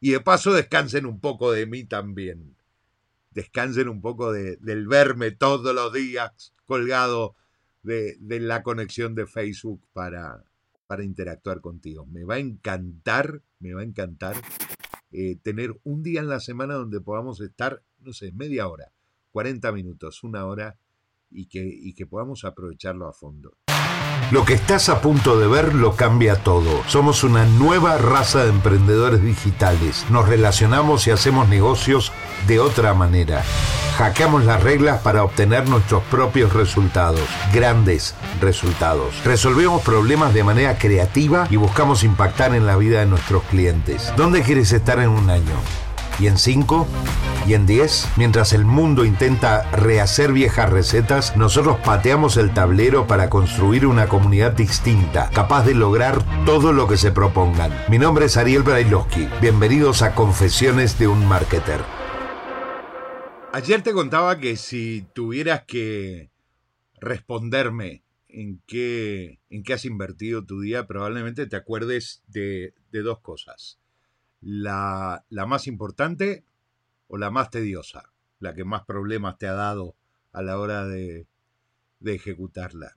Y de paso descansen un poco de mí también. Descansen un poco de, del verme todos los días colgado de, de la conexión de Facebook para, para interactuar contigo. Me va a encantar, me va a encantar eh, tener un día en la semana donde podamos estar, no sé, media hora, 40 minutos, una hora, y que, y que podamos aprovecharlo a fondo. Lo que estás a punto de ver lo cambia todo. Somos una nueva raza de emprendedores digitales. Nos relacionamos y hacemos negocios de otra manera. Hackeamos las reglas para obtener nuestros propios resultados, grandes resultados. Resolvemos problemas de manera creativa y buscamos impactar en la vida de nuestros clientes. ¿Dónde quieres estar en un año? Y en 5 y en 10, mientras el mundo intenta rehacer viejas recetas, nosotros pateamos el tablero para construir una comunidad distinta, capaz de lograr todo lo que se propongan. Mi nombre es Ariel Brailovsky. Bienvenidos a Confesiones de un Marketer. Ayer te contaba que si tuvieras que responderme en qué, en qué has invertido tu día, probablemente te acuerdes de, de dos cosas la, la más importante o la más tediosa, la que más problemas te ha dado a la hora de, de ejecutarla.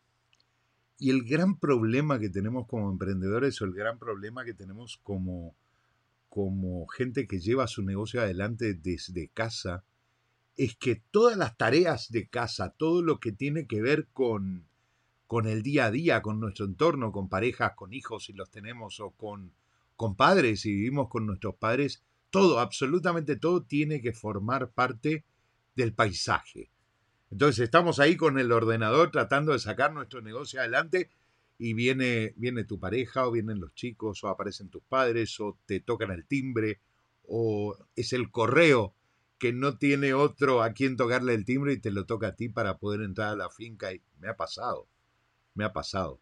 Y el gran problema que tenemos como emprendedores o el gran problema que tenemos como, como gente que lleva su negocio adelante desde casa es que todas las tareas de casa, todo lo que tiene que ver con, con el día a día, con nuestro entorno, con parejas, con hijos si los tenemos o con con padres y vivimos con nuestros padres, todo, absolutamente todo tiene que formar parte del paisaje. Entonces estamos ahí con el ordenador tratando de sacar nuestro negocio adelante y viene, viene tu pareja o vienen los chicos o aparecen tus padres o te tocan el timbre o es el correo que no tiene otro a quien tocarle el timbre y te lo toca a ti para poder entrar a la finca y me ha pasado, me ha pasado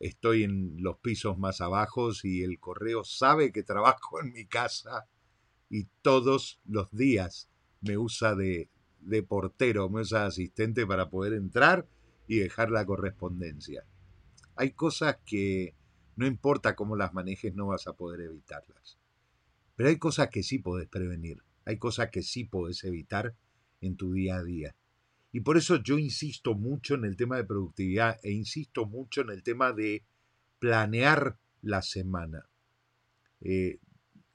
estoy en los pisos más abajos y el correo sabe que trabajo en mi casa y todos los días me usa de, de portero, me usa de asistente para poder entrar y dejar la correspondencia. Hay cosas que no importa cómo las manejes, no vas a poder evitarlas. Pero hay cosas que sí podés prevenir, hay cosas que sí podés evitar en tu día a día. Y por eso yo insisto mucho en el tema de productividad e insisto mucho en el tema de planear la semana. Eh,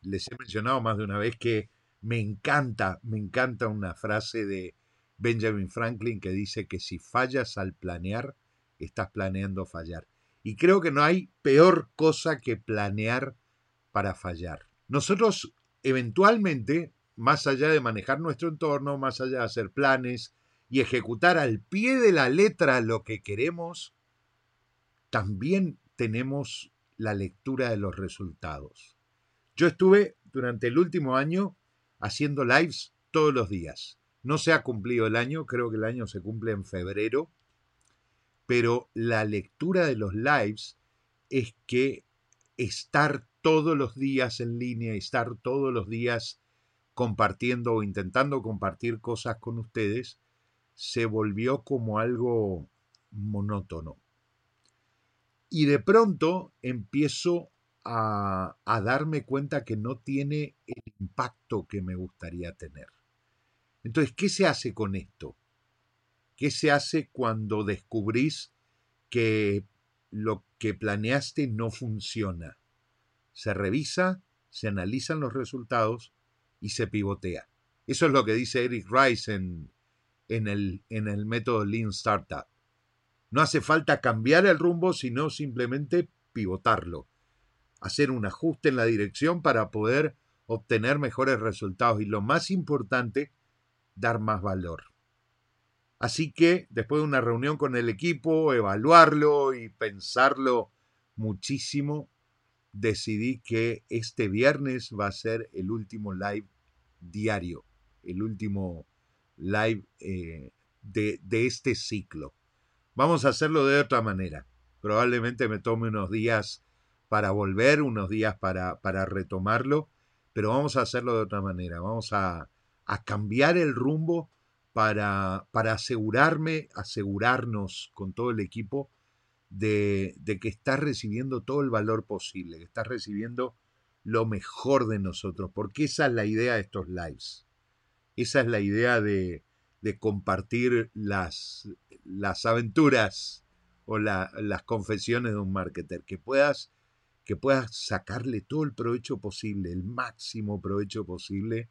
les he mencionado más de una vez que me encanta, me encanta una frase de Benjamin Franklin que dice que si fallas al planear, estás planeando fallar. Y creo que no hay peor cosa que planear para fallar. Nosotros eventualmente, más allá de manejar nuestro entorno, más allá de hacer planes, y ejecutar al pie de la letra lo que queremos, también tenemos la lectura de los resultados. Yo estuve durante el último año haciendo lives todos los días. No se ha cumplido el año, creo que el año se cumple en febrero, pero la lectura de los lives es que estar todos los días en línea, estar todos los días compartiendo o intentando compartir cosas con ustedes, se volvió como algo monótono. Y de pronto empiezo a, a, darme cuenta que no tiene el impacto que me gustaría tener. Entonces, ¿qué se hace con esto? ¿Qué se hace cuando descubrís que lo que planeaste no funciona? Se revisa, se analizan los resultados y se pivotea. Eso es lo que dice Eric Rice en, en el, en el método Lean Startup. No hace falta cambiar el rumbo, sino simplemente pivotarlo, hacer un ajuste en la dirección para poder obtener mejores resultados y lo más importante, dar más valor. Así que después de una reunión con el equipo, evaluarlo y pensarlo muchísimo, decidí que este viernes va a ser el último live diario, el último live eh, de, de, este ciclo. Vamos a hacerlo de otra manera. Probablemente me tome unos días para volver, unos días para, para retomarlo, pero vamos a hacerlo de otra manera. Vamos a, a cambiar el rumbo para, para asegurarme, asegurarnos con todo el equipo de, de que estás recibiendo todo el valor posible, que estás recibiendo lo mejor de nosotros, porque esa es la idea de estos lives. Esa es la idea de, de compartir las, las aventuras o las confesiones de un marketer, que puedas, que puedas sacarle todo el provecho posible, el máximo provecho posible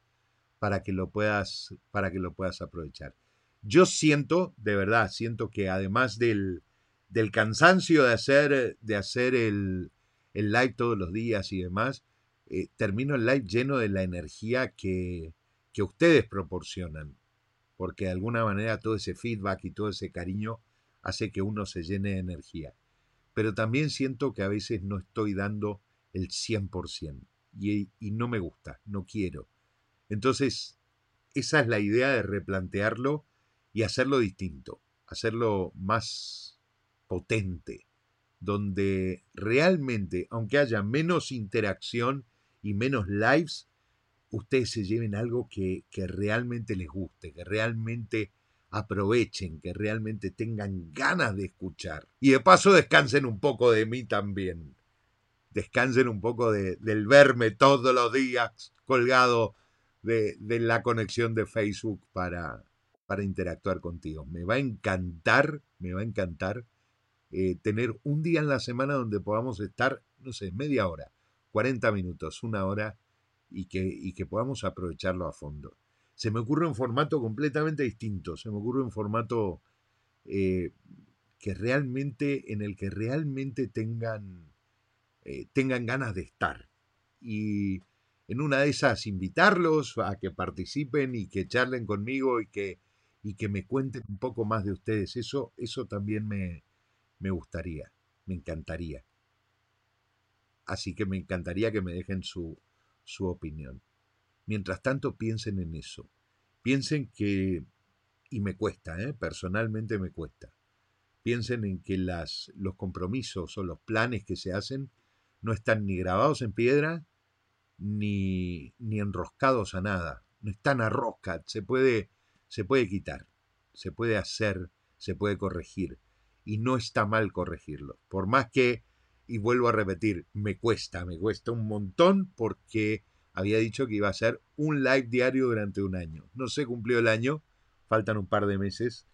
para que lo puedas, para que lo puedas aprovechar. Yo siento, de verdad, siento que además del, del cansancio de hacer, de hacer el, el, live todos los días y demás, eh, termino el live lleno de la energía que, que ustedes proporcionan, porque de alguna manera todo ese feedback y todo ese cariño hace que uno se llene de energía. Pero también siento que a veces no estoy dando el 100% y, y no me gusta, no quiero. Entonces, esa es la idea de replantearlo y hacerlo distinto, hacerlo más potente, donde realmente, aunque haya menos interacción y menos lives, ustedes se lleven algo que, que realmente les guste, que realmente aprovechen, que realmente tengan ganas de escuchar. Y de paso descansen un poco de mí también. Descansen un poco de, del verme todos los días colgado de, de la conexión de Facebook para, para interactuar contigo. Me va a encantar, me va a encantar eh, tener un día en la semana donde podamos estar, no sé, media hora, 40 minutos, una hora, y que, y que podamos aprovecharlo a fondo se me ocurre un formato completamente distinto, se me ocurre un formato eh, que realmente, en el que realmente tengan, eh, tengan ganas de estar. Y en una de esas invitarlos a que participen y que charlen conmigo y que, y que me cuenten un poco más de ustedes. Eso, eso también me, me gustaría, me encantaría. Así que me encantaría que me dejen su, su opinión. Mientras tanto, piensen en eso. Piensen que, y me cuesta, ¿eh? personalmente me cuesta, piensen en que las, los compromisos o los planes que se hacen no están ni grabados en piedra ni, ni enroscados a nada. No están a rosca, se puede, se puede quitar, se puede hacer, se puede corregir. Y no está mal corregirlo. Por más que, y vuelvo a repetir, me cuesta, me cuesta un montón porque había dicho que iba a ser un live diario durante un año. No se cumplió el año, faltan un par de meses,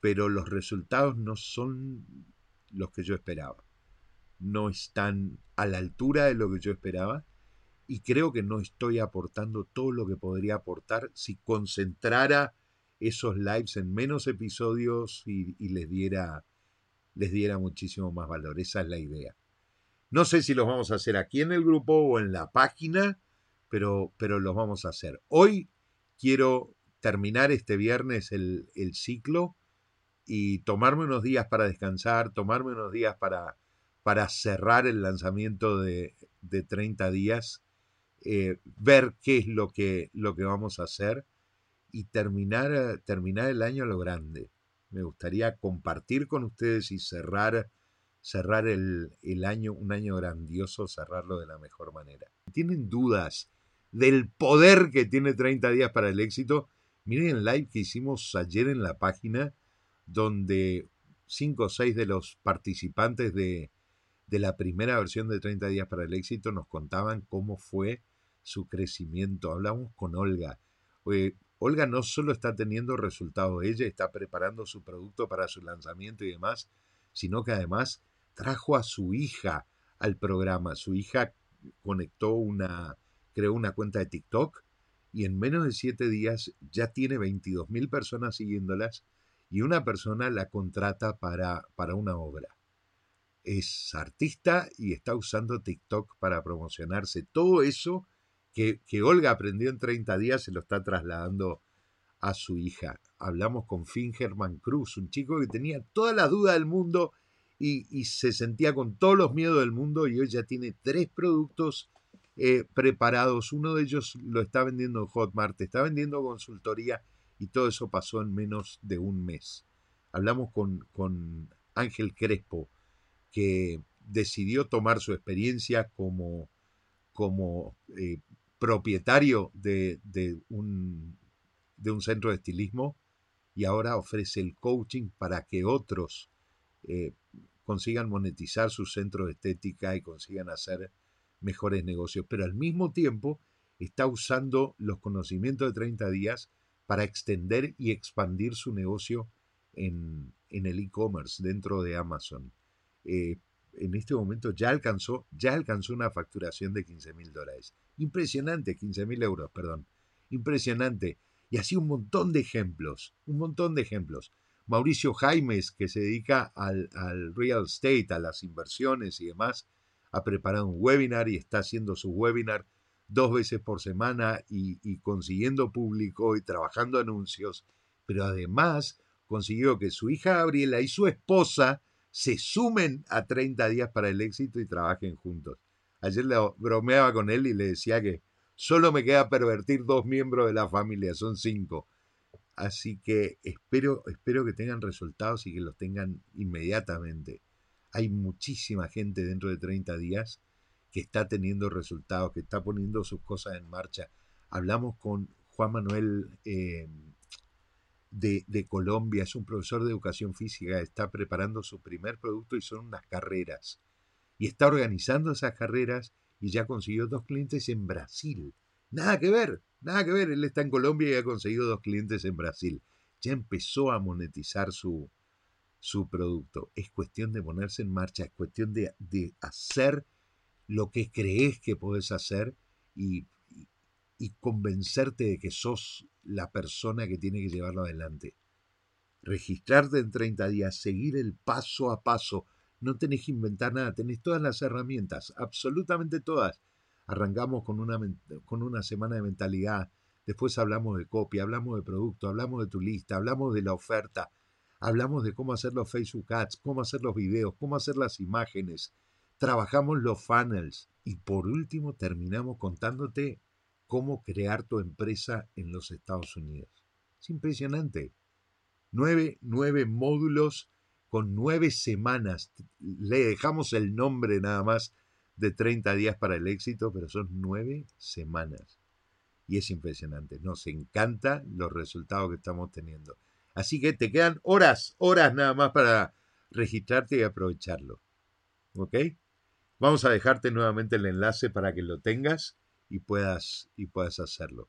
pero los resultados no son los que yo esperaba. No están a la altura de lo que yo esperaba y creo que no estoy aportando todo lo que podría aportar si concentrara esos lives en menos episodios y, les diera les diera muchísimo más valor. Esa es la idea. No sé si los vamos a hacer aquí en el grupo o en la página pero, pero los vamos a hacer. Hoy quiero terminar este viernes el, ciclo y tomarme unos días para descansar, tomarme unos días para, para cerrar el lanzamiento de, de 30 días, eh, ver qué es lo que, lo que vamos a hacer y terminar, terminar el año a lo grande. Me gustaría compartir con ustedes y cerrar, cerrar el, el año, un año grandioso, cerrarlo de la mejor manera. ¿Tienen dudas del poder que tiene 30 días para el éxito. Miren el live que hicimos ayer en la página, donde cinco o seis de los participantes de, de la primera versión de 30 días para el éxito nos contaban cómo fue su crecimiento. Hablamos con Olga. Olga no solo está teniendo resultados, ella está preparando su producto para su lanzamiento y demás, sino que además trajo a su hija al programa. Su hija conectó una, creó una cuenta de TikTok y en menos de siete días ya tiene 22 mil personas siguiéndolas y una persona la contrata para, para una obra. Es artista y está usando TikTok para promocionarse. Todo eso que, Olga aprendió en 30 días se lo está trasladando a su hija. Hablamos con Fingerman Cruz, un chico que tenía toda la duda del mundo y, se sentía con todos los miedos del mundo y hoy ya tiene tres productos eh, preparados. Uno de ellos lo está vendiendo en Hotmart, está vendiendo consultoría y todo eso pasó en menos de un mes. Hablamos con, con Ángel Crespo, que decidió tomar su experiencia como, como eh, propietario de, de, un, de, un, centro de estilismo y ahora ofrece el coaching para que otros eh, consigan monetizar su centro de estética y consigan hacer mejores negocios, pero al mismo tiempo está usando los conocimientos de 30 días para extender y expandir su negocio en, el e-commerce dentro de Amazon. Eh, en este momento ya alcanzó, ya alcanzó una facturación de 15 mil dólares. Impresionante, 15 mil euros, perdón. Impresionante. Y así un montón de ejemplos, un montón de ejemplos. Mauricio Jaimes, que se dedica al, real estate, a las inversiones y demás, ha preparado un webinar y está haciendo su webinar dos veces por semana y, consiguiendo público y trabajando anuncios, pero además consiguió que su hija Gabriela y su esposa se sumen a 30 días para el éxito y trabajen juntos. Ayer le bromeaba con él y le decía que solo me queda pervertir dos miembros de la familia, son cinco. Así que espero, espero que tengan resultados y que los tengan inmediatamente. Hay muchísima gente dentro de 30 días que está teniendo resultados, que está poniendo sus cosas en marcha. Hablamos con Juan Manuel eh, de, de, Colombia, es un profesor de educación física, está preparando su primer producto y son unas carreras. Y está organizando esas carreras y ya consiguió dos clientes en Brasil. Nada que ver, nada que ver. Él está en Colombia y ha conseguido dos clientes en Brasil. Ya empezó a monetizar su, su producto. Es cuestión de ponerse en marcha, es cuestión de, de hacer lo que crees que puedes hacer y, y, convencerte de que sos la persona que tiene que llevarlo adelante. Registrarte en 30 días, seguir el paso a paso. No tenés que inventar nada, tenés todas las herramientas, absolutamente todas arrancamos con una, con una semana de mentalidad, después hablamos de copia, hablamos de producto, hablamos de tu lista, hablamos de la oferta, hablamos de cómo hacer los Facebook Ads, cómo hacer los videos, cómo hacer las imágenes, trabajamos los funnels y por último terminamos contándote cómo crear tu empresa en los Estados Unidos. Es impresionante. Nueve, nueve módulos con nueve semanas. Le dejamos el nombre nada más de 30 días para el éxito, pero son nueve semanas. Y es impresionante. Nos encanta los resultados que estamos teniendo. Así que te quedan horas, horas nada más para registrarte y aprovecharlo. ¿Ok? Vamos a dejarte nuevamente el enlace para que lo tengas y puedas, y puedas hacerlo.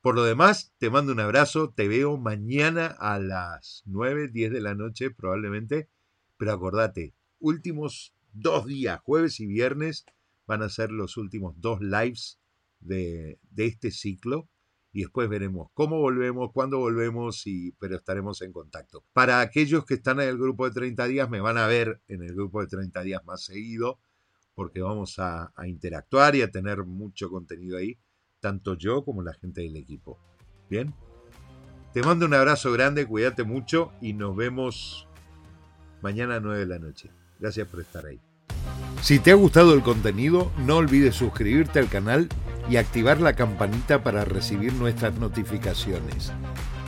Por lo demás, te mando un abrazo, te veo mañana a las 9, 10 de la noche probablemente, pero acordate, últimos dos días, jueves y viernes, van a ser los últimos dos lives de, este ciclo y después veremos cómo volvemos, cuándo volvemos, y, pero estaremos en contacto. Para aquellos que están en el grupo de 30 días, me van a ver en el grupo de 30 días más seguido, porque vamos a, a interactuar y a tener mucho contenido ahí, tanto yo como la gente del equipo. Bien, te mando un abrazo grande, cuídate mucho y nos vemos mañana a 9 de la noche. Gracias por estar ahí. Si te ha gustado el contenido, no olvides suscribirte al canal y activar la campanita para recibir nuestras notificaciones.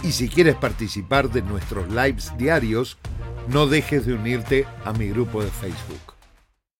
Y si quieres participar de nuestros lives diarios, no dejes de unirte a mi grupo de Facebook.